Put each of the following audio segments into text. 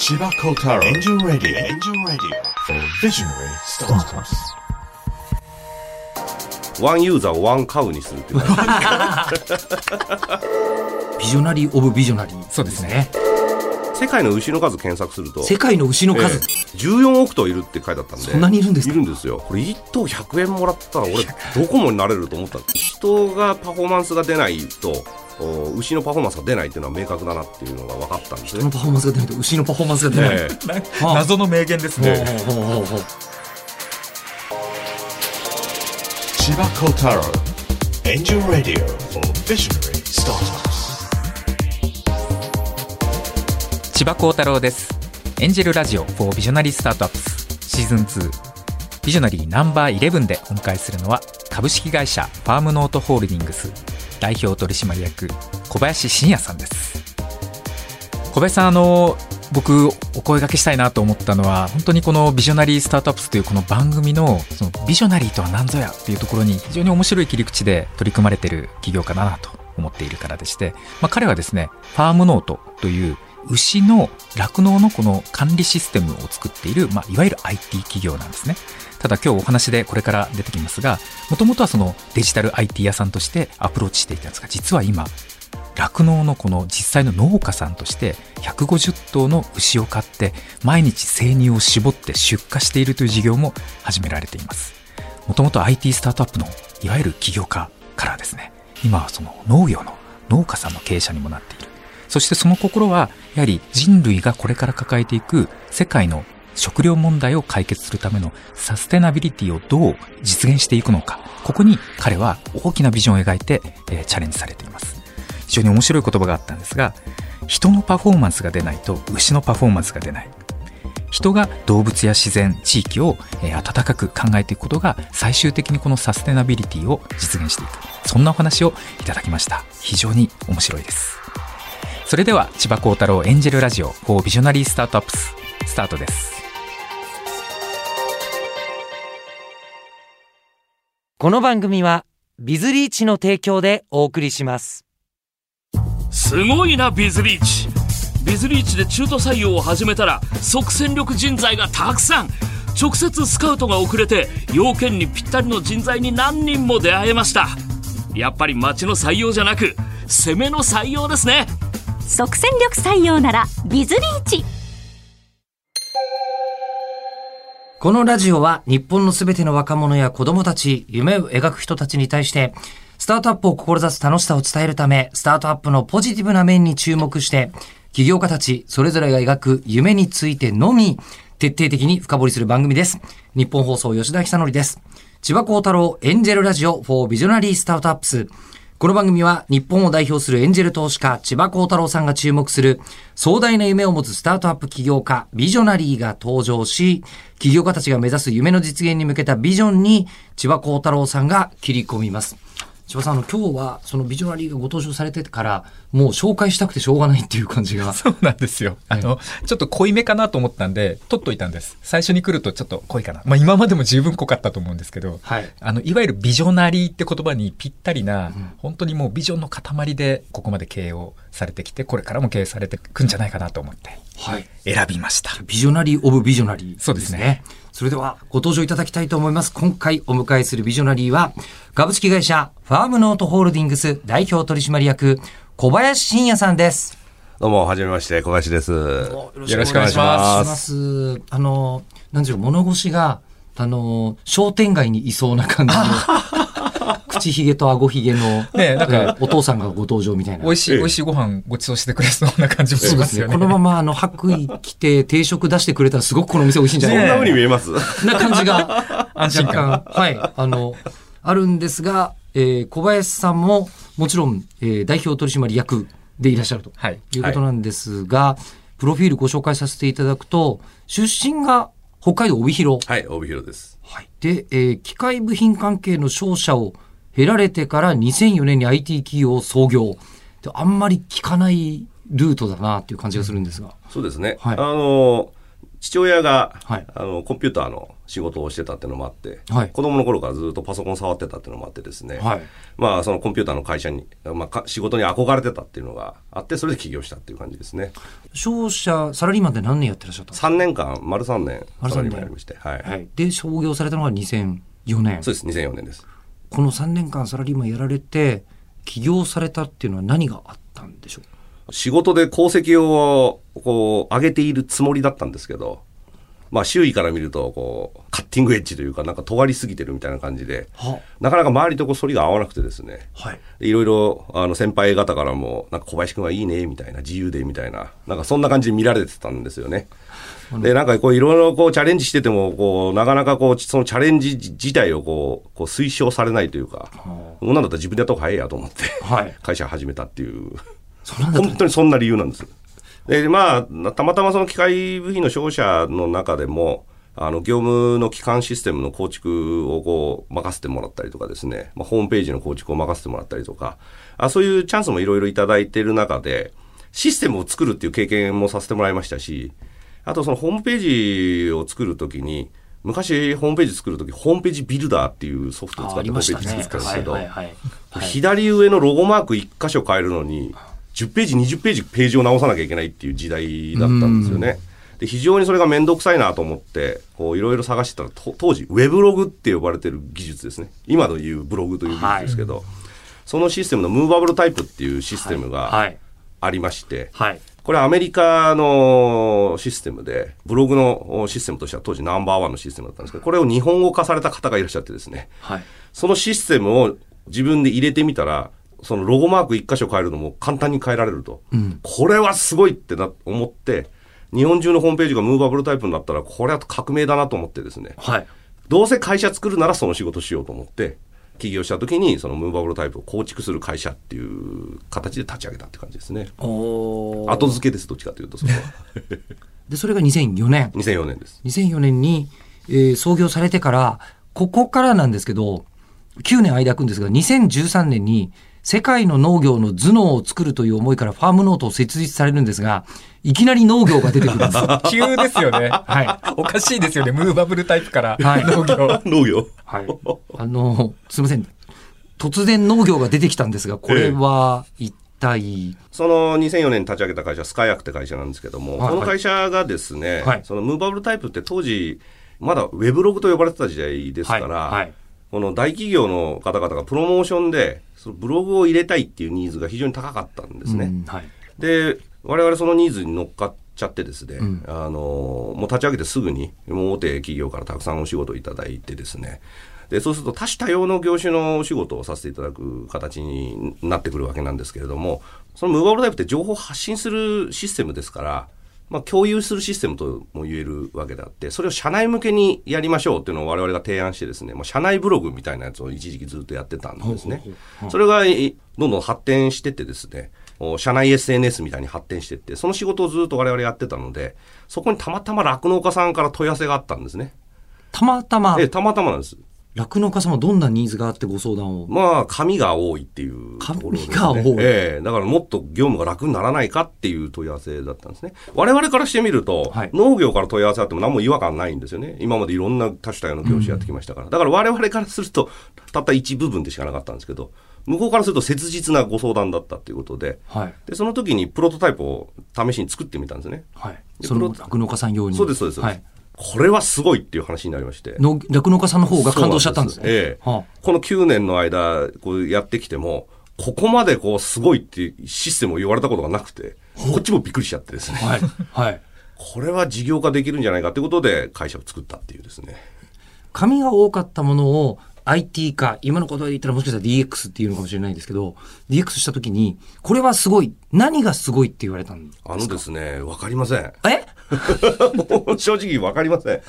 千葉功太郎エンジンラディオエンジンラディオビジョナリースタートアップ one user を one cow にするっていう。 visionary of visionary。そうですね。世界の牛の数検索すると。世界の牛の数。ええ。14億頭いるって書いてあったんで。そんなにいるんですか？いるんですよ。これ1頭100円もらったら俺ドコモになれると思った。人がパフォーマンスが出ないとお牛のパフォーマンスが出ないっていうのは明確だなっていうのが分かったんで。すね人のパフォーマンスが出ない。と牛のパフォーマンスが出ない。ええ。はあ。謎の名言ですね。千葉幸太郎エンジンラディオ for visionary startups 千葉幸太郎です。エンジェルラジオ for ビジョナリースタートアップスシーズン2ビジョナリー。ナンバー11でお迎えするのは株式会社ファームノートホールディングス代表取締役小林信也さんです。小林さんあの僕お声がけしたいなと思ったのは本当にこのビジョナリースタートアップスというこの番組のそのビジョナリーとは何ぞやっていうところに非常に面白い切り口で取り組まれてる企業家だなと思っているからでして、まあ、彼はですねファームノートという牛の酪農のこの管理システムを作っている、まあ、いわゆる IT 企業なんですね。ただ今日お話でこれから出てきますが、もともとはそのデジタル IT 屋さんとしてアプローチしていたんですが、実は今、酪農のこの実際の農家さんとして150頭の牛を飼って毎日生乳を絞って出荷しているという事業も始められています。もともと IT スタートアップのいわゆる起業家からですね、今はその農業の農家さんの経営者にもなっている。そしてその心は、やはり人類がこれから抱えていく世界の食料問題を解決するためのサステナビリティをどう実現していくのか。ここに彼は大きなビジョンを描いて、えーチャレンジされています。非常に面白い言葉があったんですが、人のパフォーマンスが出ないと牛のパフォーマンスが出ない。人が動物や自然、地域を、えー温かく考えていくことが最終的にこのサステナビリティを実現していく。そんなお話をいただきました。非常に面白いです。それでは千葉幸太郎エンジェルラジオ for ビジョナリースタートアップススタートです。この番組はビズリーチの提供でお送りします。すごいなビズリーチ。ビズリーチで中途採用を始めたら即戦力人材がたくさん。直接スカウトが遅れて要件にぴったりの人材に何人も出会えました。やっぱり町の採用じゃなく攻めの採用ですね即戦力採用ならビズリーチこのラジオは日本のすべての若者や子供たち、夢を描く人たちに対して、スタートアップを志す楽しさを伝えるため、スタートアップのポジティブな面に注目して、起業家たちそれぞれが描く夢についてのみ、徹底的に深掘りする番組です。日本放送吉田久典です。千葉幸太郎エンジェルラジオ for ビジョナリースタートアップス。この番組は日本を代表するエンジェル投資家、千葉幸太郎さんが注目する壮大な夢を持つスタートアップ起業家、ビジョナリーが登場し、起業家たちが目指す夢の実現に向けたビジョンに千葉幸太郎さんが切り込みます。千葉さん、あの、今日はそのビジョナリーがご登場されてから、もう紹介したくてしょうがないっていう感じが。そうなんですよ。あの、ちょっと濃いめかなと思ったんで、取っといたんです。最初に来るとちょっと濃いかな。まあ今までも十分濃かったと思うんですけど、はいあの、いわゆるビジョナリーって言葉にぴったりな、本当にもうビジョンの塊でここまで経営をされてきて、これからも経営されていくんじゃないかなと思ってはい。選びました。 visionary of visionary、そうですね。それではご登場いただきたいと思います。今回お迎えするビジョナリーは、株式会社ファームノートホールディングス代表取締役、小林信也さんです。どうも、はじめまして、小林です。よよろしくお願いしま。ますす。あの、なんでしょう、物腰が、あの、商店街にいそうな感じの、口ひげと顎ひげの、ねなんかお父さんがご登場みたいな。美味しい、美味しいご飯ごちそうしてくれそうな感じもしますよね。このまま、あの、白衣着て定食出してくれたらすごくこの店美味しいんじゃないかそんな風に見えます？な感じが、安心感はい、あの、あるんですが、えー小林さんも、もちろん、えー代表取締役でいらっしゃるとはいいうことなんですが、プロフィールご紹介させていただくと、出身が北海道帯広。はい、帯広です。はい。で、えー機械部品関係の商社を経られてから2004年に IT 企業を創業。であんまり聞かないルートだなっていう感じがするんですが。そうですね。はい。あの、父親が、はい。あのコンピューターの仕事をしてたっていうのもあって、はい。子供の頃からずっとパソコン触ってたっていうのもあってですね、はい。まあそのコンピューターの会社に、まあか仕事に憧れてたっていうのがあってそれで起業したっていう感じですね。商社、サラリーマンで何年やってらっしゃったんですか？3年間丸3年丸三年。サラリーマンやりましてはい、はい。で、創業されたのが2004年。そうです。2004年ですこの3年間サラリーマンやられて、起業されたっていうのは何があったんでしょう？仕事で功績をこう上げているつもりだったんですけど、まあ周囲から見るとこうカッティングエッジというかなんか尖りすぎてるみたいな感じで、はなかなか周りとこう反りが合わなくてですね、はい。でいろいろあの先輩方からもなんか小林くんはいいねみたいな自由でみたいななんかそんな感じで見られてたんですよね。でなんかこういろいろこうチャレンジしててもこうなかなかこうそのチャレンジ自体をこうこう推奨されないというか、こん。なんだったら自分でやった方が早いやと思って、はい。会社始めたっていう。本当にそんな理由なんです。で、まあ、たまたまその機械部品の商社の中でも、あの、業務の基幹システムの構築をこう、任せてもらったりとかですね、まあ、ホームページの構築を任せてもらったりとか、あそういうチャンスもいろいろいただいている中で、システムを作るっていう経験もさせてもらいましたし、あとそのホームページを作るときに、昔ホームページ作るとき、ホームページビルダーっていうソフトを使ってホームページ作ったんですけど、はいはいはい左上のロゴマーク1箇所変えるのに、10ページ、20ページページを直さなきゃいけないっていう時代だったんですよね。で非常にそれが面倒くさいなと思って、こういろいろ探してたら、と当時、ウェブログって呼ばれてる技術ですね。今の言うブログという技術ですけど、そのシステムのムーバブルタイプっていうシステムがはい。ありまして、はい。これアメリカのシステムで、ブログのシステムとしては当時ナンバーワンのシステムだったんですけど、これを日本語化された方がいらっしゃってですね、はい。そのシステムを自分で入れてみたら、そのロゴマーク一箇所変えるのも簡単に変えられると。これはすごいってな、思って、日本中のホームページがムーバブルタイプになったら、これは革命だなと思ってですね。はい。どうせ会社作るならその仕事しようと思って、起業した時にそのムーバブルタイプを構築する会社っていう形で立ち上げたって感じですね。後付けです、どっちかというとそれは。で、それが2004年。2004年です。2004年に、えー創業されてから、ここからなんですけど、9年間空くんですが、2013年に世界の農業の頭脳を作るという思いからファームノートを設立されるんですが、いきなり農業が出てくるんです。急ですよね。はい。おかしいですよね。ムーバブルタイプからはい農業。農業。はい。あの、すみません。突然農業が出てきたんですが、これは一体、その2004年に立ち上げた会社、スカイアクって会社なんですけども、はいこの会社がですね、はいそのムーバブルタイプって当時、まだウェブログと呼ばれてた時代ですから、はいはいこの大企業の方々がプロモーションで、そのブログを入れたいっていうニーズが非常に高かったんですね。うんはい。で、我々そのニーズに乗っかっちゃってですね、あの、もう立ち上げてすぐに、もう大手企業からたくさんお仕事をいただいてですね、で、そうすると多種多様の業種のお仕事をさせていただく形になってくるわけなんですけれども、そのムーバブルタイプって情報を発信するシステムですから、まあ、共有するシステムとも言えるわけであって、それを社内向けにやりましょうっていうのを我々が提案してですね、まあ、社内ブログみたいなやつを一時期ずっとやってたんですね。それがいどんどん発展してってですね、お社内 SNS みたいに発展してって、その仕事をずっと我々やってたので、そこにたまたま酪農家さんから問い合わせがあったんですね。たまたまえ、えたまたまなんです。酪農家さんはどんなニーズがあってご相談を？まあ、紙が多いっていうところです、ね。紙が多いええだからもっと業務が楽にならないかっていう問い合わせだったんですね。我々からしてみると、はい農業から問い合わせあっても何も違和感ないんですよね。今までいろんな多種多様の業種やってきましたから。だから我々からすると、たった一部分でしかなかったんですけど、向こうからすると切実なご相談だったっていうことで、はい。で、その時にプロトタイプを試しに作ってみたんですね。はい。でその酪農家さん用に。そうです、そうです。はい。これはすごいっていう話になりまして。の酪農家さんの方が感動しちゃったんですね。すええはこの9年の間、こうやってきても、ここまでこうすごいっていうシステムを言われたことがなくて、こっちもびっくりしちゃってですね。あはい。はい。これは事業化できるんじゃないかということで会社を作ったっていうですね。紙が多かったものを IT 化、今のことで言ったらもしかしたら DX っていうのかもしれないんですけど、DX したときに、これはすごい。何がすごいって言われたんですあのですね、わかりません。え？正直わかりません。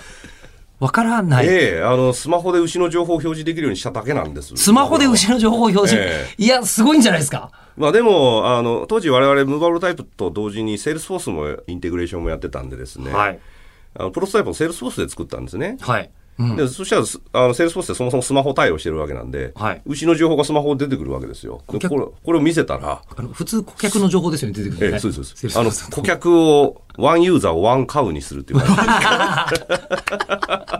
わからない。ええあの、スマホで牛の情報を表示できるようにしただけなんです。スマホで牛の情報を表示？えいや、すごいんじゃないですか。まあでも、あの、当時我々ムーバブルタイプと同時にセールスフォースもインテグレーションもやってたんでですね。はい。あのプロトタイプをセールスフォースで作ったんですね。はい。でそしたらすあのセールスフォースってそもそもスマホ対応してるわけなんで、はい牛の情報がスマホで出てくるわけですよ。これこれを見せたら、あの、普通顧客の情報ですよね、出てくるのね。ええそうですそうです。あの顧客を one user を one cow にするっていうか、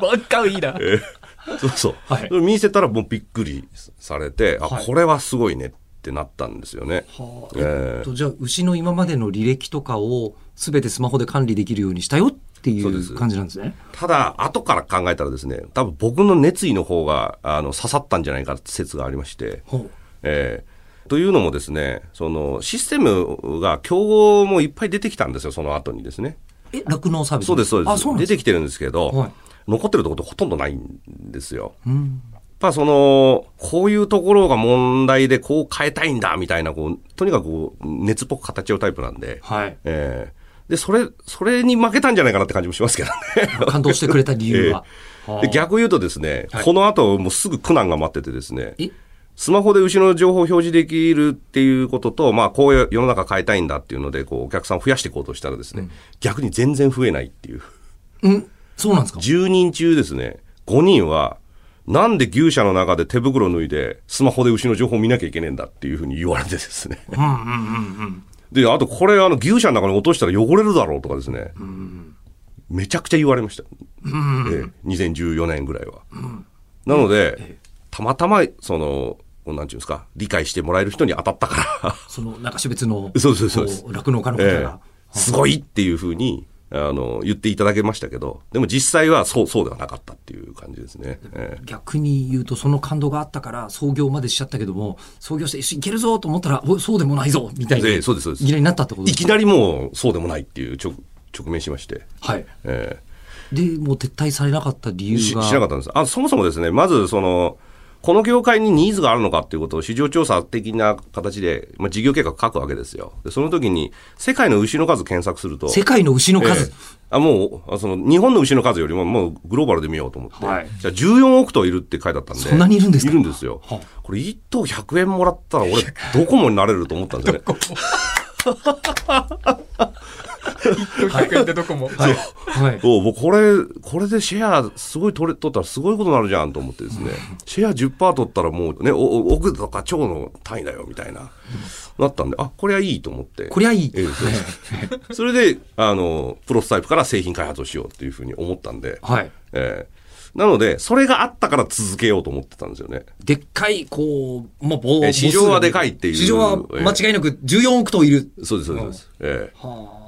ばっかいいな。そうそう。はい見せたらもうびっくりされて、あ、はいこれはすごいねってなったんですよね。はあえええっと、じゃあ、牛の今までの履歴とかをすべてスマホで管理できるようにしたよっていそう感じなんですね。ただ、後から考えたらですね、多分僕の熱意の方が、あの、刺さったんじゃないかって説がありまして、ほうえーというのもですね、その、システムが競合もいっぱい出てきたんですよ、その後にですね。え、酪農サービスそうです、そうです。出てきてるんですけど、はい残ってるところってほとんどないんですよ。やっぱその、こういうところが問題でこう変えたいんだみたいな、こう、とにかくこう熱っぽく語っちゃうタイプなんで、はい。えーで、それ、それに負けたんじゃないかなって感じもしますけどね。感動してくれた理由は。はあ。で逆言うとですね、はい。この後もうすぐ苦難が待っててですね、え？スマホで牛の情報を表示できるっていうことと、まあ、こういう世の中変えたいんだっていうので、こう、お客さんを増やしていこうとしたらですね、逆に全然増えないっていう。うん？そうなんですか？10人中ですね、5人は、なんで牛舎の中で手袋脱いで、スマホで牛の情報を見なきゃいけねえんだっていうふうに言われてですね。で、あとこれ、あの、牛舎の中に落としたら汚れるだろうとかですね。めちゃくちゃ言われました。ええ2014年ぐらいは。なので、たまたま、その、なんていうんですか、理解してもらえる人に当たったから、その、なんか種別の、そうそうそう酪農家の方えが。えすごいっていうふうに、あの、言っていただけましたけど、でも実際はそう、そうではなかったっていう感じですね。ええ逆に言うと、その感動があったから、創業までしちゃったけども、創業して、いけるぞと思ったら、おそうでもないぞみたいな。ええそうですそうですいきなりなったってこといきなりもうそうでもないっていう直直面しまして、はい。えで、もう撤退されなかった理えしし由が。なかったんですあ。そもそもですね、まずその、この業界にニーズがあるのかっていうことを市場調査的な形で、まあ、事業計画書くわけですよ。でその時に、世界の牛の数検索すると、世界の牛の数。ええあもうあその日本の牛の数よりももうグローバルで見ようと思って、はいじゃあ14億頭いるって書いてあったんで、そんなにいるんですか？いるんですよ。はこれ1頭100円もらったら、俺、ドコモになれると思ったんですよね。100円ってどこも。はい。はい。そう、もうこれ、これでシェアすごい取れ、取ったらすごいことになるじゃんと思ってですね、シェア10%取ったらもうね、おお億とか超の単位だよみたいな、なったんで、あ、これはいいと思って。こりゃいい。ええそそれで、あの、プロトタイプから製品開発をしようっていうふうに思ったんで、はい。ええなので、それがあったから続けようと思ってたんですよね。でっかい、こう、もう、市場はでかいっていう市場は間違いなく14億頭いる。そうです、そうです。えはあ。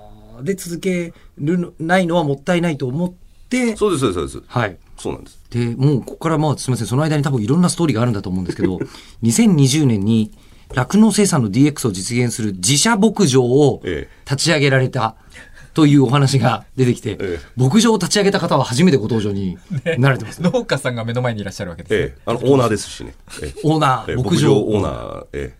で、続けるのないのはもったいないと思ってえ、そうです、そうです、そうです。はい。そうなんです。で、もうここからまあすみません、その間に多分いろんなストーリーがあるんだと思うんですけど、2020年に酪農生産の DX を実現する自社牧場をえ立ち上げられたというお話が出てきて、え牧場を立ち上げた方は初めてご登場になられてます。農家さんが目の前にいらっしゃるわけですね。ええあの、オーナーですしね。ええオーナー、ええ牧場オーナー、え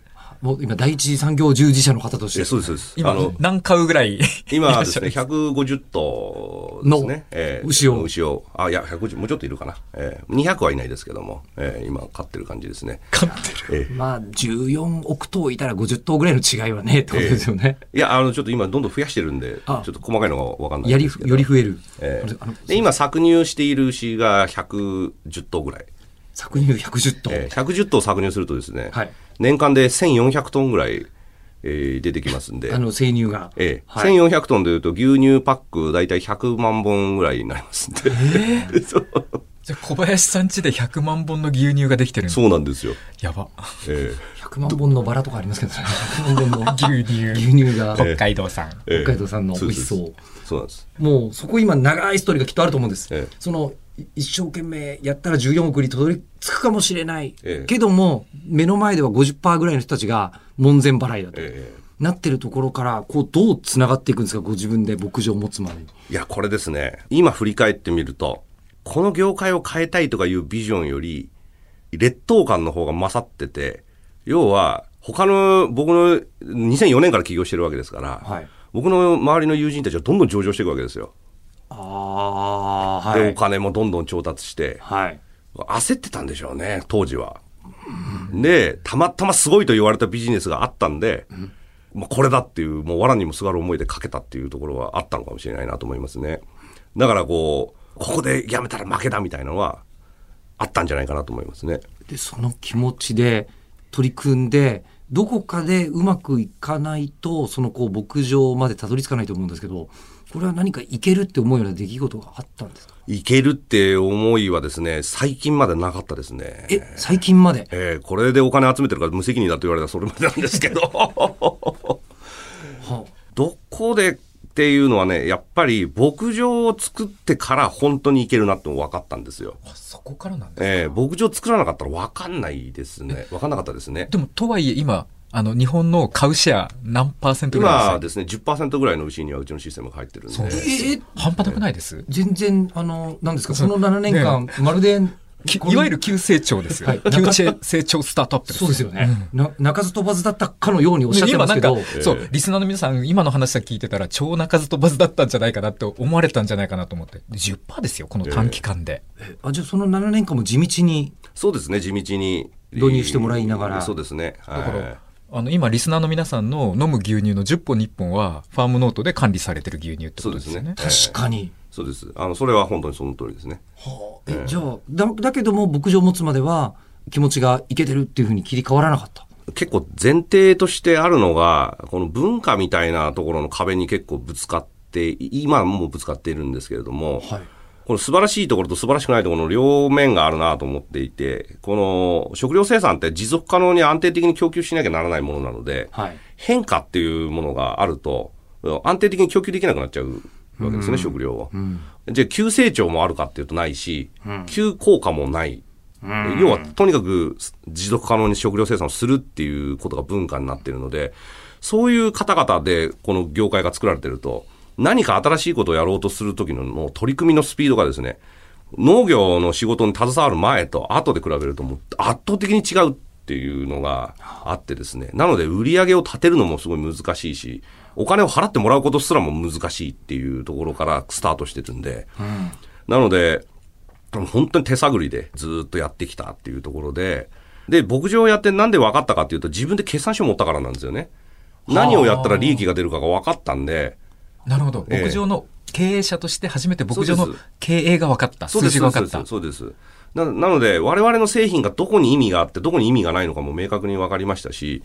もう今第一次産業従事者の方として。そうです、そうです。今あの、何買うぐらい今はですね、いらっしゃる150頭ですね。ええ牛を牛を。あ、いや、150、もうちょっといるかな。ええ200はいないですけども、ええ今飼ってる感じですね。買ってる。えまあ、14億頭いたら50頭ぐらいの違いはね、ってことですよね。え いや、あの、ちょっと今どんどん増やしてるんで、ちょあっと細かいのがわかんない。より増える。ええあので今、搾乳している牛が110頭ぐらい。搾乳110頭。えー110頭搾乳するとですね、はい年間で1400トンぐらい、えー出てきますんで、あの、生乳が。ええはい1400トンでいうと牛乳パック大体100万本ぐらいになりますんで、そうじゃあ小林さん家で100万本の牛乳ができてるそうなんですよ。やば。え100万本のバラとかありますけどね。100万本の牛乳。牛乳が北海道産。えええ北海道産の美味しそうですそうなんです。もうそこ今長いストーリーがきっとあると思うんです。ええそのい一生懸命やったら14億にたどり着くかもしれない。ええけども目の前では50%ぐらいの人たちが門前払いだと。ええなってるところから、こう、どう繋がっていくんですか？ご自分で牧場を持つまでに。いや、これですね、今振り返ってみると、この業界を変えたいとかいうビジョンより、劣等感の方が勝ってて、要は、他の、僕の2004年から起業してるわけですから、はい僕の周りの友人たちはどんどん上場していくわけですよ。ああ、で、お金もどんどん調達して、はい。焦ってたんでしょうね、当時は。で、たまたますごいと言われたビジネスがあったんで、もうこれだっていう、もう藁にもすがる思いでかけたっていうところはあったのかもしれないなと思いますね。だからこう、ここでやめたら負けだみたいなのはあったんじゃないかなと思いますね。で、その気持ちで取り組んで、どこかでうまくいかないと、そのこう牧場までたどり着かないと思うんですけど、これは何かいけるって思うような出来事があったんですか？いけるって思いはですね、最近までなかったですね。え、最近まで？えーこれでお金集めてるから無責任だと言われたらそれまでなんですけど。はどこでっていうのはね、やっぱり牧場を作ってから本当にいけるなって分かったんですよ。そこからなんですえー牧場作らなかったら分かんないですね。分かんなかったですね。でも、とはいえ今、あの、日本の買うシェア何パーセントぐらいで今ですね、10%ぐらいの牛にはうちのシステムが入ってるんで。そうええ半端なくないです？全然、あの、何ですか、その7年間、まるで、いわゆる急成長ですよ。はい急成長スタートアップです。そうですよね。な鳴かず飛ばずだったかのようにおっしゃってますけど今なん、か、そう、リスナーの皆さん、今の話は聞いてたら、超鳴かず飛ばずだったんじゃないかなって思われたんじゃないかなと思って。10%ですよ、この短期間で。あじゃあその7年間も地道に、そうですね、地道に。導入してもらいながらそうですね。はいだから、あの、今、リスナーの皆さんの飲む牛乳の10本に1本は、ファームノートで管理されてる牛乳ってことですよね。そうですね確かに。そうです。あの、それは本当にその通りですね。えじゃあだ、だけども牧場を持つまでは気持ちがいけてるっていうふうに切り替わらなかった？結構前提としてあるのが、この文化みたいなところの壁に結構ぶつかって、今もぶつかっているんですけれども、はい。この素晴らしいところと素晴らしくないところの両面があるなと思っていて、この食料生産って持続可能に安定的に供給しなきゃならないものなので、はい。変化っていうものがあると、安定的に供給できなくなっちゃうわけですね、食料を。じゃあ、急成長もあるかっていうとないし、急効果もない。要は、とにかく持続可能に食料生産をするっていうことが文化になっているので、そういう方々でこの業界が作られてると、何か新しいことをやろうとするときのの取り組みのスピードがですね、農業の仕事に携わる前と後で比べるともう圧倒的に違うっていうのがあってですね。なので売り上げを立てるのもすごい難しいし、お金を払ってもらうことすらも難しいっていうところからスタートしてるんで。なので、本当に手探りでずっとやってきたっていうところで、で、牧場をやってなんで分かったかっていうと自分で決算書を持ったからなんですよね。何をやったら利益が出るかが分かったんで、なるほど。ええ牧場の経営者として初めて牧場の経営が分かった。数字が分かった。そうです。そうですななので、我々の製品がどこに意味があって、どこに意味がないのかも明確に分かりましたし、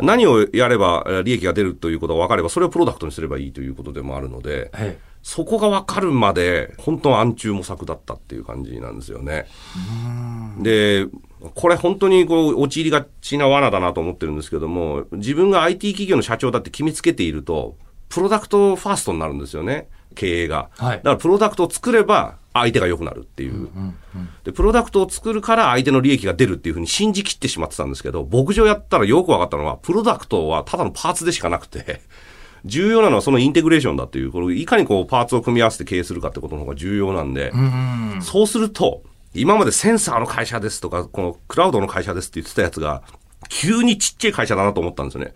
何をやればえー利益が出るということが分かれば、それをプロダクトにすればいいということでもあるので、えそこが分かるまで、本当暗中模索だったっていう感じなんですよね。で、これ本当にこう、陥りがちな罠だなと思ってるんですけども、自分が IT 企業の社長だって決めつけていると、プロダクトファーストになるんですよね、経営が。はいだからプロダクトを作れば相手が良くなるっていう。で、プロダクトを作るから相手の利益が出るっていうふうに信じきってしまってたんですけど、牧場やったらよく分かったのは、プロダクトはただのパーツでしかなくて、重要なのはそのインテグレーションだっていう、これいかにこうパーツを組み合わせて経営するかってことの方が重要なんで、そうすると、今までセンサーの会社ですとか、このクラウドの会社ですって言ってたやつが、急にちっちゃい会社だなと思ったんですよね。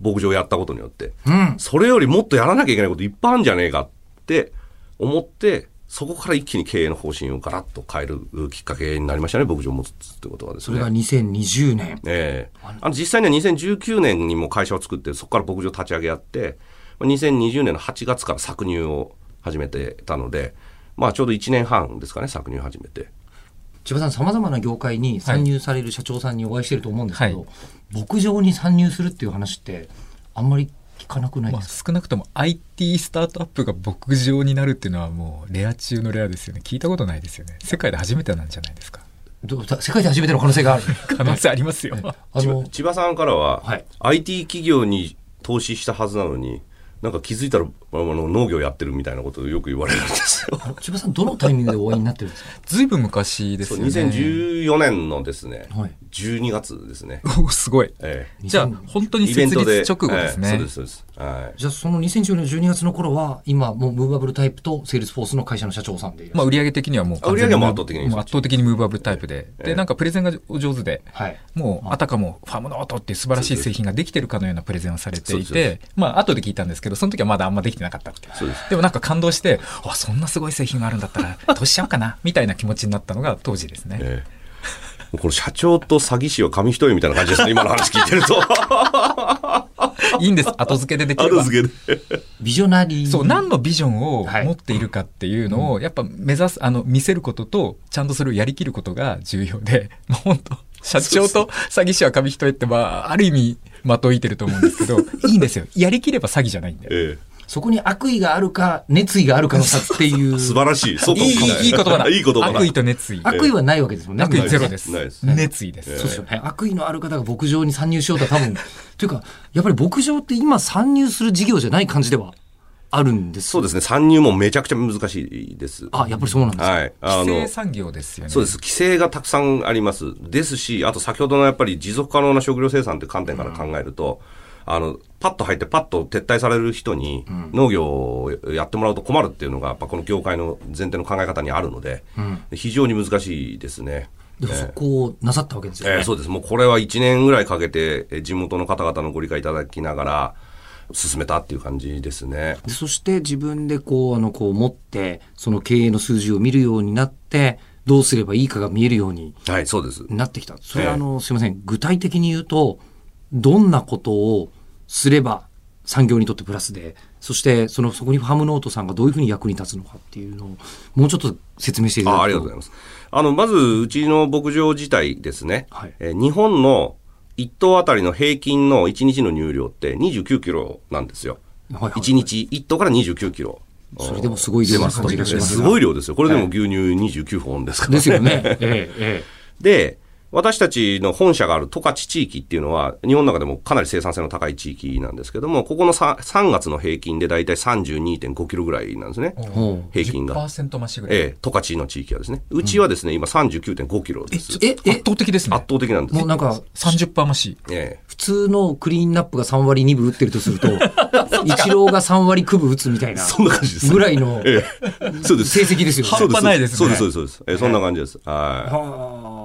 牧場やったことによって。それよりもっとやらなきゃいけないこといっぱいあるんじゃねえかって思って、そこから一気に経営の方針をガラッと変えるきっかけになりましたね、牧場を持つってことはですね。それが2020年。ええあの実際には2019年にも会社を作って、そこから牧場立ち上げやって、2020年の8月から搾乳を始めてたので、まあちょうど1年半ですかね、搾乳始めて。千葉さん、様々な業界に参入される社長さんにお会いしてると思うんですけど、牧場に参入するっていう話って、あんまり聞かなくないまあ、ですか、少なくとも IT スタートアップが牧場になるっていうのはもうレア中のレアですよね。聞いたことないですよね。世界で初めてなんじゃないですか？どう世界で初めての可能性がある。可能性ありますよ。あの、千葉さんからは、はい IT 企業に投資したはずなのに、なんか気づいたらあの農業やってるみたいなことをよく言われるんですよ。千葉さん、どのタイミングでお会いになってるんですか？ずいぶん昔ですよね。2014年のですね、はい12月ですね。おすごい。えじゃあ、本当えに設立直後ですね。ええそうです、そうです。はい。じゃあ、その2014年12月の頃は、今、もう Movable Type とセールスフォースの会社の社長さんで。まあ、売上的にはもうあ売上はもう圧倒的に圧倒的に Movable Type で。ええで、なんかプレゼンがお上手で、はい。もう、あたかもファームノートっていう素晴らしい製品ができてるかのようなプレゼンをされていて、まあ、後で聞いたんですけど、その時はまだあんまできてなかったって。そうです。でもなんか感動して、あ、そんなすごい製品があるんだったら、投資しちゃおうかな、みたいな気持ちになったのが当時ですね。ええもうこの社長と詐欺師は紙一重みたいな感じですね、今の話聞いてると。いいんです。後付けでできれば。後付けで。ビジョナリー。そう、何のビジョンをはい持っているかっていうのを、やっぱ目指す、あの、見せることと、ちゃんとそれをやりきることが重要で、もう本当社長と詐欺師は紙一重って、まあ、ある意味、的を射てると思うんですけど、いいんですよ。やりきれば詐欺じゃないんだよ。えそこに悪意があるか、熱意があるかの差っていうえ。素晴らしい。そうかいい、もしれないいい言葉だ。いい言葉だ。悪意と熱意。悪意はないわけですもんね。悪意ゼロです。熱意です。そうですよね。悪意のある方が牧場に参入しようとは多分、というか、やっぱり牧場って今参入する事業じゃない感じではあるんですそうですね。参入もめちゃくちゃ難しいです。あ、やっぱりそうなんですか。はい。あ規制の、産業ですよね。そうです。規制がたくさんあります。ですし、あと先ほどのやっぱり持続可能な食料生産という観点から考えると、あの、パッと入ってパッと撤退される人に農業をやってもらうと困るっていうのが、やっぱこの業界の前提の考え方にあるので、非常に難しいですね。でもそこをなさったわけですよね。えーそうです。もうこれは1年ぐらいかけて、えー地元の方々のご理解いただきながら、進めたっていう感じですね。でそして自分でこう、あの、こう持って、その経営の数字を見るようになって、どうすればいいかが見えるようにはい、そうです。なってきた。それええはあの、すいません。具体的に言うと、どんなことをすれば産業にとってプラスで、そしてその、そこにファームノートさんがどういうふうに役に立つのかっていうのを、もうちょっと説明していただ。あありがとうございます。あの、まず、うちの牧場自体ですね。はいえー日本の1頭あたりの平均の1日の乳量って29キロなんですよ。はいはい1日1頭から29キロ。それでもすごい量な感じがしますすがごい量ですよ。これでも牛乳29本ですからね。ですよね。ええ、えで、私たちの本社がある十勝地域っていうのは、日本の中でもかなり生産性の高い地域なんですけども、ここの 3, 3月の平均でだいたい32.5キロぐらいなんですね。平均が。10%増しぐらい。ええ、十勝の地域はですね。うちはですね、今39.5キロです。え、え圧、倒的ですね圧。倒的なんですもうなんか、30%増し。ええ普通のクリーンナップが3割2分打ってるとすると、一郎が3割9分打つみたいな。そんな感じですぐらいのええ、そうです。成績ですよね。そうです半端ないですねそうです、そうです、そうです。ええ、そんな感じです。ははあい。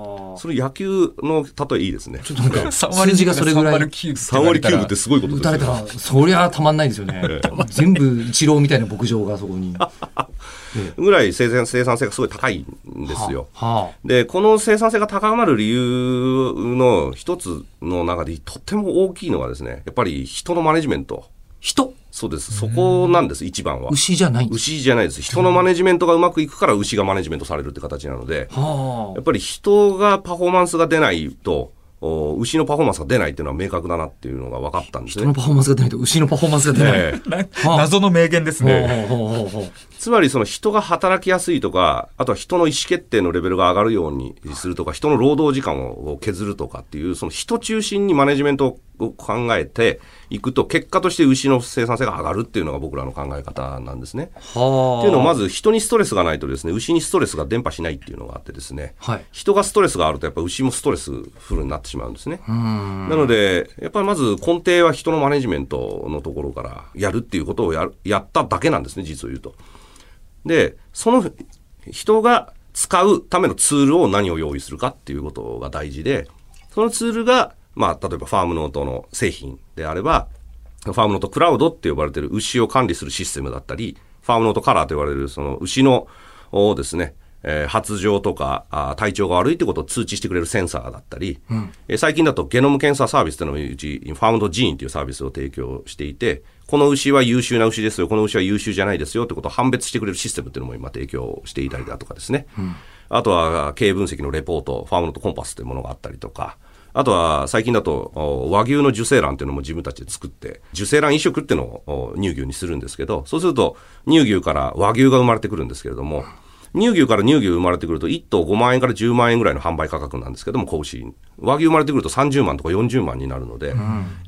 それ野球の例えいいですね。ちょっとなんか、3数字がそれぐらい3割9 3割9分ってすごいことですよ打たれたら、そりゃたまんないですよね。全部一郎みたいな牧場がそこに。は ぐらい生産生産性がすごい高いんですよ。あ。で、この生産性が高まる理由の一つの中でとっても大きいのはですね、やっぱり人のマネジメント。人そうです。そこなんです、一番は。牛じゃないんです。牛じゃないです。人のマネジメントがうまくいくから牛がマネジメントされるって形なので、はやっぱり人がパフォーマンスが出ないと、お牛のパフォーマンスが出ないっていうのは明確だなっていうのが分かったんですね。人のパフォーマンスが出ないと牛のパフォーマンスが出ない。ええなあ謎の名言ですね。つまりその人が働きやすいとか、あとは人の意思決定のレベルが上がるようにするとか、人の労働時間を削るとかっていう、その人中心にマネジメントを考えていくと、結果として牛の生産性が上がるっていうのが僕らの考え方なんですね。はあ。っていうのはまず人にストレスがないとですね、牛にストレスが伝播しないっていうのがあってですね、はい人がストレスがあるとやっぱ牛もストレスフルになってしまうんですね。なので、やっぱりまず根底は人のマネジメントのところからやるっていうことをやるやっただけなんですね、実を言うと。で、その人が使うためのツールを何を用意するかっていうことが大事で、そのツールが、まあ、例えばファームノートの製品であれば、ファームノートクラウドって呼ばれてる牛を管理するシステムだったり、ファームノートカラーと呼ばれるその牛のをですね、えー発情とかあー体調が悪いってことを通知してくれるセンサーだったり、えー最近だとゲノム検査サービスっていうのをうち、ファームノートジーンっていうサービスを提供していて、この牛は優秀な牛ですよ、この牛は優秀じゃないですよってことを判別してくれるシステムっていうのも今提供していたりだとかですね。あとは経営分析のレポート、ファームノートコンパスというものがあったりとか、あとは最近だとお和牛の受精卵っていうのも自分たちで作って、受精卵移植っていうのをお乳牛にするんですけど、そうすると乳牛から和牛が生まれてくるんですけれども、乳牛から乳牛生まれてくると1頭5万円から10万円ぐらいの販売価格なんですけども、子牛。和牛生まれてくると30万とか40万になるので、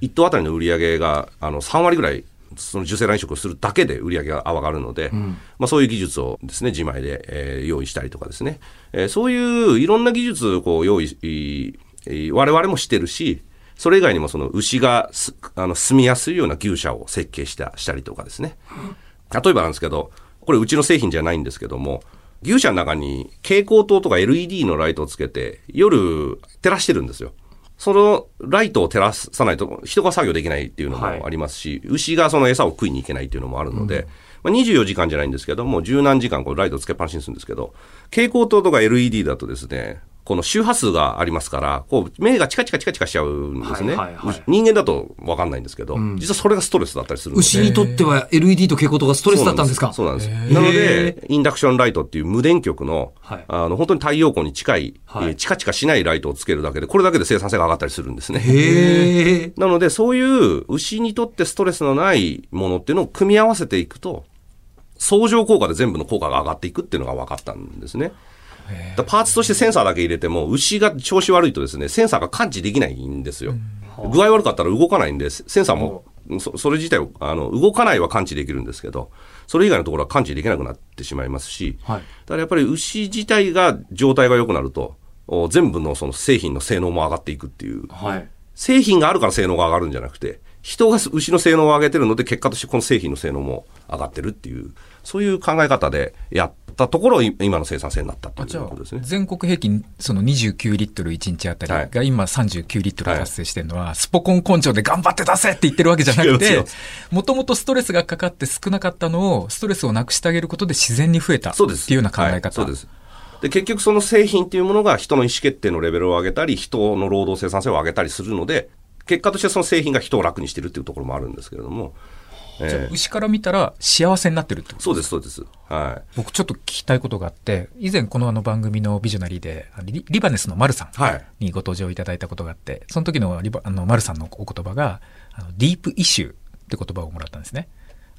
1頭あたりの売り上げがあの3割ぐらいその受精卵移植をするだけで売り上げが上がるので、まあ、そういう技術をですね、自前で、えー用意したりとかですね、えーそういういろんな技術をこう用意、我々もしてるし、それ以外にもその牛がすあの住みやすいような牛舎を設計したしたりとかですね。例えばなんですけど、これうちの製品じゃないんですけども、牛舎の中に蛍光灯とか LED のライトをつけて、夜照らしてるんですよ。そのライトを照らさないと人が作業できないっていうのもありますし、牛がその餌を食いに行けないっていうのもあるので、まあ、24時間じゃないんですけども、十何時間こうライトをつけっぱなしにするんですけど、蛍光灯とか LED だとですね、この周波数がありますから、こう、目がチカチカチカチカしちゃうんですね。はいはいはい人間だとわかんないんですけど、実はそれがストレスだったりするので。牛にとっては LED と蛍光灯がストレスだったんですか？そうなんです。なんですなので、インダクションライトっていう無電極の、はいあの、本当に太陽光に近い、はいえーチカチカしないライトをつけるだけで、これだけで生産性が上がったりするんですね。へえ。なので、そういう牛にとってストレスのないものっていうのを組み合わせていくと、相乗効果で全部の効果が上がっていくっていうのが分かったんですね。だパーツとしてセンサーだけ入れても、牛が調子悪いとですね、センサーが感知できないんですよ。具合悪かったら動かないんで、センサーも、そそれ自体を、あの、動かないは感知できるんですけど、それ以外のところは感知できなくなってしまいますし、はい。だからやっぱり牛自体が状態が良くなると、お全部のその製品の性能も上がっていくっていう。はい。製品があるから性能が上がるんじゃなくて、人が牛の性能を上げてるので、結果としてこの製品の性能も上がってるっていう、そういう考え方でやったところ、い今の生産性になったということですね。全国平均その29リットル1日あたりが今39リットル達成してるのは、スポコン根性で頑張って出せって言ってるわけじゃなくてもともとストレスがかかって少なかったのをストレスをなくしてあげることで自然に増えたってそうです。いうような考え方、はいそうです。で、結局その製品っていうものが人の意思決定のレベルを上げたり、人の労働生産性を上げたりするので、結果としてその製品が人を楽にしてるっていうところもあるんですけれども、えじゃあえ牛から見たら幸せになってるってことそうです、そうです。はい。僕ちょっと聞きたいことがあって、以前このあの番組のビジョナリーで、リリバネスのマルさんはいにご登場いただいたことがあって、その時のリバあのマルさんのお言葉が、あのディープイシューって言葉をもらったんですね。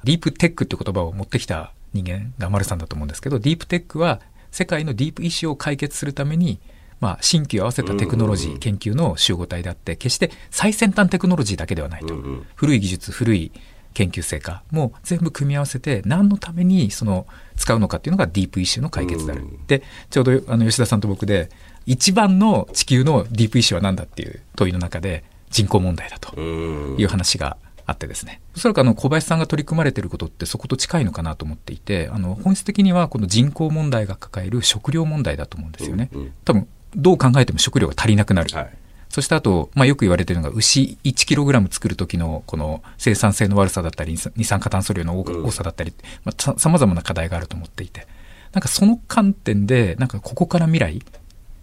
ディープテックって言葉を持ってきた人間がマルさんだと思うんですけど、ディープテックは世界のディープイシューを解決するために、まあ、新旧合わせたテクノロジー研究の集合体であって、決して最先端テクノロジーだけではないと。古い技術、古い研究成果も全部組み合わせて何のためにその使うのかっていうのがディープイシューの解決である。で、ちょうどあの吉田さんと僕で一番の地球のディープイシューは何だっていう問いの中で人口問題だという話があってですね。おそらくあの小林さんが取り組まれていることってそこと近いのかなと思っていて、あの本質的にはこの人口問題が抱える食料問題だと思うんですよね。多分どう考えても食料が足りなくなる。はい。そしてあと、まあ、よく言われているのが、牛 1kg 作る時のこの生産性の悪さだったり、二酸化炭素量の多多さだったり、まあ、さまざまな課題があると思っていて、なんかその観点で、なんかここから未来、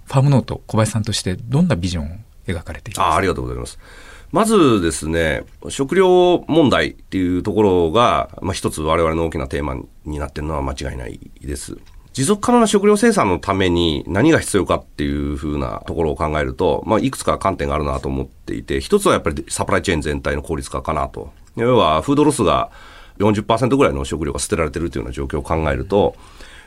ファームノート、小林さんとしてどんなビジョンを描かれていますか？あありがとうございます。まずですね、食料問題っていうところが、まあ、一つ我々の大きなテーマになっているのは間違いないです。持続可能な食料生産のために何が必要かっていうふうなところを考えると、まあ、いくつか観点があるなと思っていて、一つはやっぱりサプライチェーン全体の効率化かなと。要は、フードロスが40%ぐらいの食料が捨てられてるというような状況を考えると、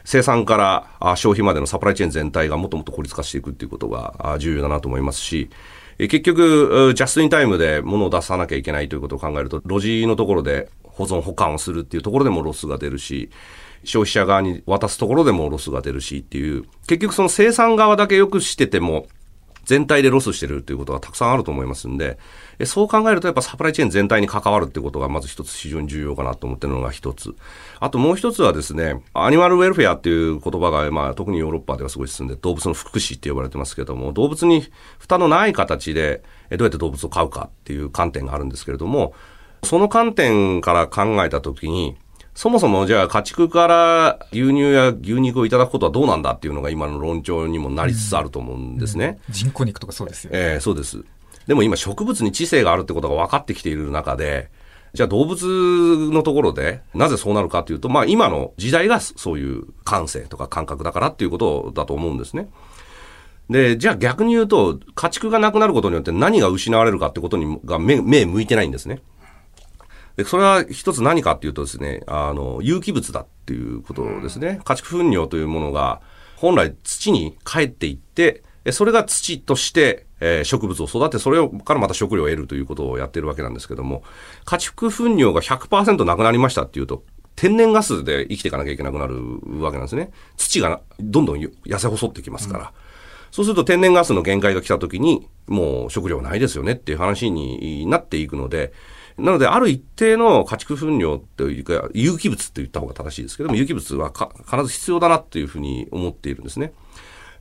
生産から消費までのサプライチェーン全体がもっともっと効率化していくっていうことが重要だなと思いますし、結局、ジャストインタイムで物を出さなきゃいけないということを考えると、ロジのところで保存保管をするっていうところでもロスが出るし、消費者側に渡すところでもロスが出るしっていう、結局その生産側だけ良くしてても、全体でロスしてるっていうことがたくさんあると思いますんで、そう考えるとやっぱサプライチェーン全体に関わるってことがまず一つ非常に重要かなと思ってるのが一つ。あともう一つはですね、アニマルウェルフェアっていう言葉が、まあ特にヨーロッパではすごい進んで、動物の福祉って呼ばれてますけども、動物に負担のない形で、どうやって動物を飼うかっていう観点があるんですけれども、その観点から考えたときに、そもそもじゃあ家畜から牛乳や牛肉をいただくことはどうなんだっていうのが今の論調にもなりつつあると思うんですね。人工肉とかそうですよね。ええそうです。でも今植物に知性があるってことが分かってきている中で、じゃあ動物のところでなぜそうなるかというと、まあ今の時代がそういう感性とか感覚だからっていうことだと思うんですね。で、じゃあ逆に言うと、家畜がなくなることによって何が失われるかってことにが目目向いてないんですね。で、それは一つ何かっていうとですね、あの、有機物だっていうことですね。家畜糞尿というものが、本来土に帰っていって、それが土として、えー植物を育て、それからまた食料を得るということをやってるわけなんですけども、家畜糞尿が100%なくなりましたっていうと、天然ガスで生きていかなきゃいけなくなるわけなんですね。土がどんどん痩せ細ってきますから。そうすると天然ガスの限界が来た時に、もう食料ないですよねっていう話になっていくので、なので、ある一定の家畜糞尿というか、有機物と言った方が正しいですけども、有機物はか必ず必要だなっていうふうに思っているんですね。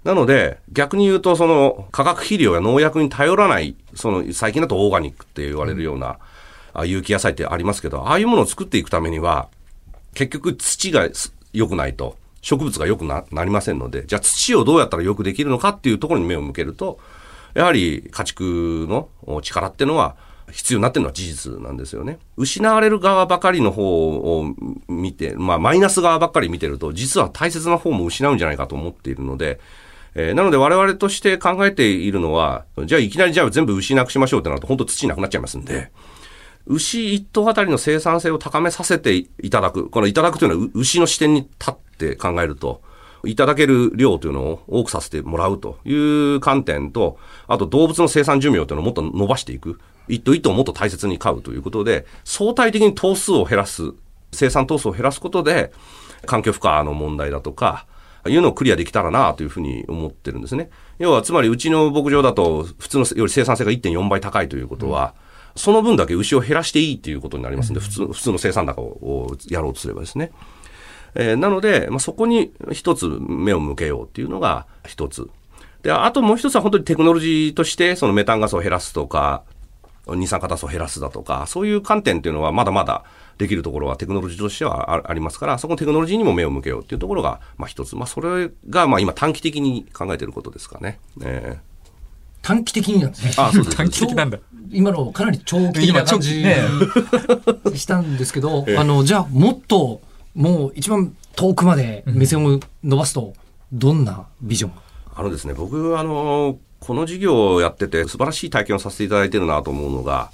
なので、逆に言うと、その、化学肥料や農薬に頼らない、その、最近だとオーガニックって言われるような、あ有機野菜ってありますけど、ああいうものを作っていくためには、結局土がす良くないと、植物が良くななりませんので、じゃあ土をどうやったら良くできるのかっていうところに目を向けると、やはり家畜の力っていうのは必要になってるのは事実なんですよね。失われる側ばかりの方を見て、まあマイナス側ばっかり見てると、実は大切な方も失うんじゃないかと思っているので、えーなので我々として考えているのは、じゃあいきなりじゃあ全部牛なくしましょうってなると本当土なくなっちゃいますんで、牛一頭あたりの生産性を高めさせていただく。このいただくというのは牛の視点に立って考えると、いただける量というのを多くさせてもらうという観点と、あと動物の生産寿命というのをもっと伸ばしていく。一頭一頭をもっと大切に飼うということで、相対的に頭数を減らす、生産頭数を減らすことで、環境負荷の問題だとか、いうのをクリアできたらなというふうに思ってるんですね。要は、つまりうちの牧場だと、普通のより生産性が1.4倍高いということは、その分だけ牛を減らしていいっていうことになりますんで、普通普通の生産高をやろうとすればですね。えーなので、まあ、そこに一つ目を向けようっていうのが一つ。で、あともう一つは本当にテクノロジーとして、そのメタンガスを減らすとか、二酸化炭素を減らすだとか、そういう観点っていうのはまだまだできるところはテクノロジーとしてはあありますから、そこのテクノロジーにも目を向けようっていうところが、まあ一つ。まあそれが、まあ今短期的に考えていることですかね。え短期的になんですね。ーあ、そうです。短期的なんだ。今のかなり長期的な感じね したんですけど、あの、じゃあもっと、もう一番遠くまで目線を伸ばすと、どんなビジョン？あのですね、僕、あの、この事業をやってて素晴らしい体験をさせていただいてるなと思うのが、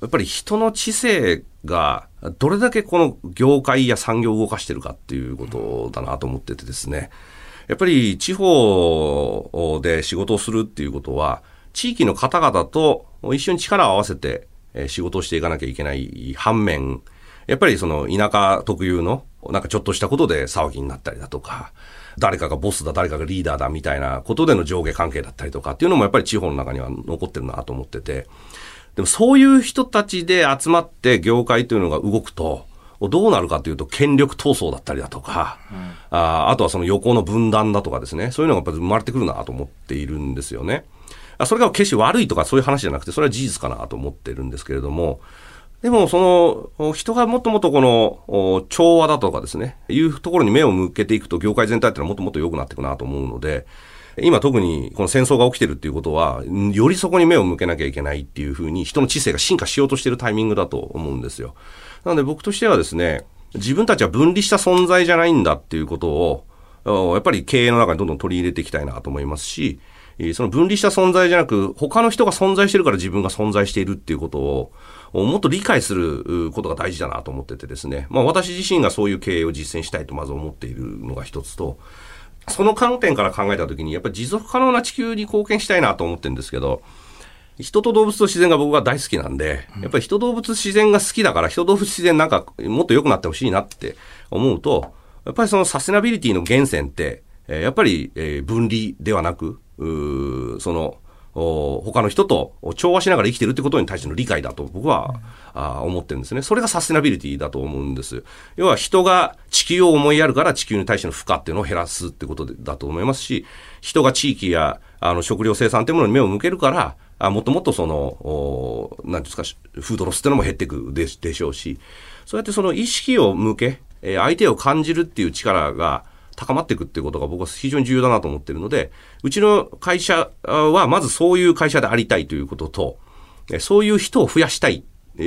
やっぱり人の知性がどれだけこの業界や産業を動かしてるかっていうことだなと思っててですね、やっぱり地方で仕事をするっていうことは、地域の方々と一緒に力を合わせて仕事をしていかなきゃいけない反面、やっぱりその田舎特有の、なんかちょっとしたことで騒ぎになったりだとか、誰かがボスだ、誰かがリーダーだみたいなことでの上下関係だったりとかっていうのもやっぱり地方の中には残ってるなと思ってて、でもそういう人たちで集まって業界というのが動くと、どうなるかというと権力闘争だったりだとか、ああとはその横の分断だとかですね、そういうのがやっぱり生まれてくるなと思っているんですよね。あそれが決して悪いとかそういう話じゃなくて、それは事実かなと思ってるんですけれども、でも、その、人がもっともっとこの、調和だとかですね、いうところに目を向けていくと、業界全体ってのはもっともっと良くなっていくなと思うので、今特にこの戦争が起きてるっていうことは、よりそこに目を向けなきゃいけないっていうふうに、人の知性が進化しようとしてるタイミングだと思うんですよ。なので僕としてはですね、自分たちは分離した存在じゃないんだっていうことを、やっぱり経営の中にどんどん取り入れていきたいなと思いますし、その分離した存在じゃなく、他の人が存在してるから自分が存在しているっていうことを、もっと理解するうことが大事だなと思っててですね。まあ私自身がそういう経営を実践したいとまず思っているのが一つと、その観点から考えたときに、やっぱり持続可能な地球に貢献したいなと思ってるんですけど、人と動物と自然が僕は大好きなんで、やっぱり人動物自然が好きだから、人動物自然なんかもっと良くなってほしいなって思うと、やっぱりそのサステナビリティの源泉って、えーやっぱり、えー分離ではなく、その、お他の人と調和しながら生きてるってことに対しての理解だと僕は、あー思ってるんですね。それがサステナビリティだと思うんです。要は人が地球を思いやるから地球に対しての負荷っていうのを減らすってことでだと思いますし、人が地域やあの食料生産っていうものに目を向けるから、あもっともっとその、おなんていうんですか、フードロスっていうのも減っていくででしょうし、そうやってその意識を向け、えー相手を感じるっていう力が高まっていくっていうことが僕は非常に重要だなと思ってるので、うちの会社はまずそういう会社でありたいということと、そういう人を増やしたい。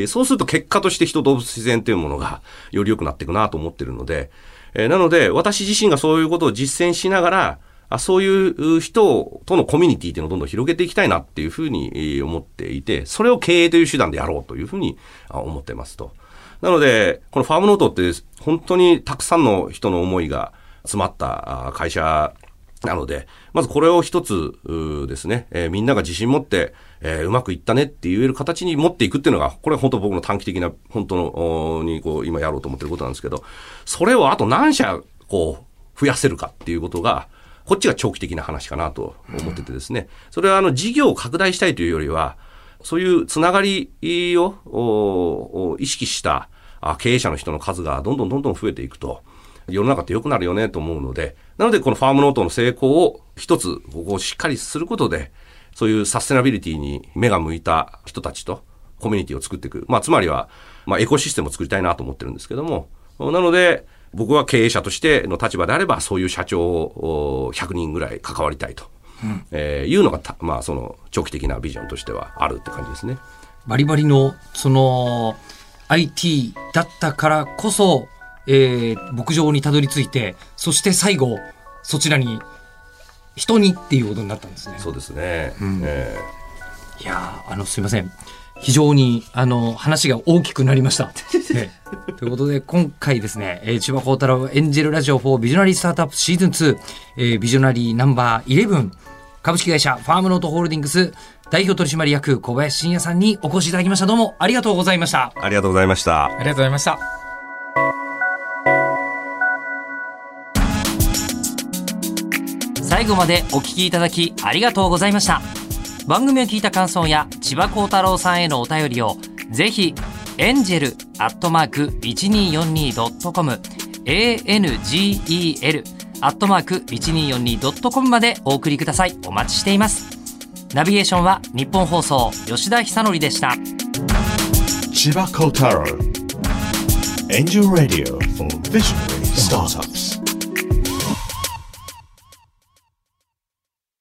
そうすると結果として人動物自然というものがより良くなっていくなと思ってるので、なので私自身がそういうことを実践しながら、あそういう人とのコミュニティっていうのをどんどん広げていきたいなっていうふうに思っていて、それを経営という手段でやろうというふうに思ってますと。なので、このファームノートって本当にたくさんの人の思いが詰まった会社なので、まずこれを一つですね、えーみんなが自信持って、えーうまくいったねって言える形に持っていくっていうのが、これは本当僕の短期的な、本当の、にこう、今やろうと思ってることなんですけど、それをあと何社、こう、増やせるかっていうことが、こっちが長期的な話かなと思っててですね、それはあの事業を拡大したいというよりは、そういうつながりを意識した経営者の人の数がどんどんどんどん増えていくと、世の中って良くなるよねと思うので、なのでこのファームノートの成功を一つここをしっかりすることで、そういうサステナビリティに目が向いた人たちとコミュニティを作っていく。まあつまりは、まあエコシステムを作りたいなと思ってるんですけども、なので、僕は経営者としての立場であれば、そういう社長を100人ぐらい関わりたいと、えーいうのがた、まあ、その長期的なビジョンとしてはあるって感じですね。バリバリの、その、IT だったからこそ、えー牧場にたどり着いて、そして最後、そちらに、人にっていうことになったんですね。そうですね。えいやーあの、すいません。非常に、あの、話が大きくなりました。ねということで、今回ですね、えー千葉幸太郎エンジェルラジオ4ビジョナリースタートアップシーズン2、えービジョナリーナンバー11、株式会社ファームノートホールディングス代表取締役小林信也さんにお越しいただきました。どうもありがとうございました。ーありがとうございました。ありがとうございました。最後までお聞きいただきありがとうございました。番組を聞いた感想や千葉幸太郎さんへのお便りをぜひエンジェルアットマーク 1242.com angel アットマーク 1242.com までお送りください。お待ちしています。ナビゲーションは日本放送吉田久典でした。千葉幸太郎。Angel Radio for Visionary Startups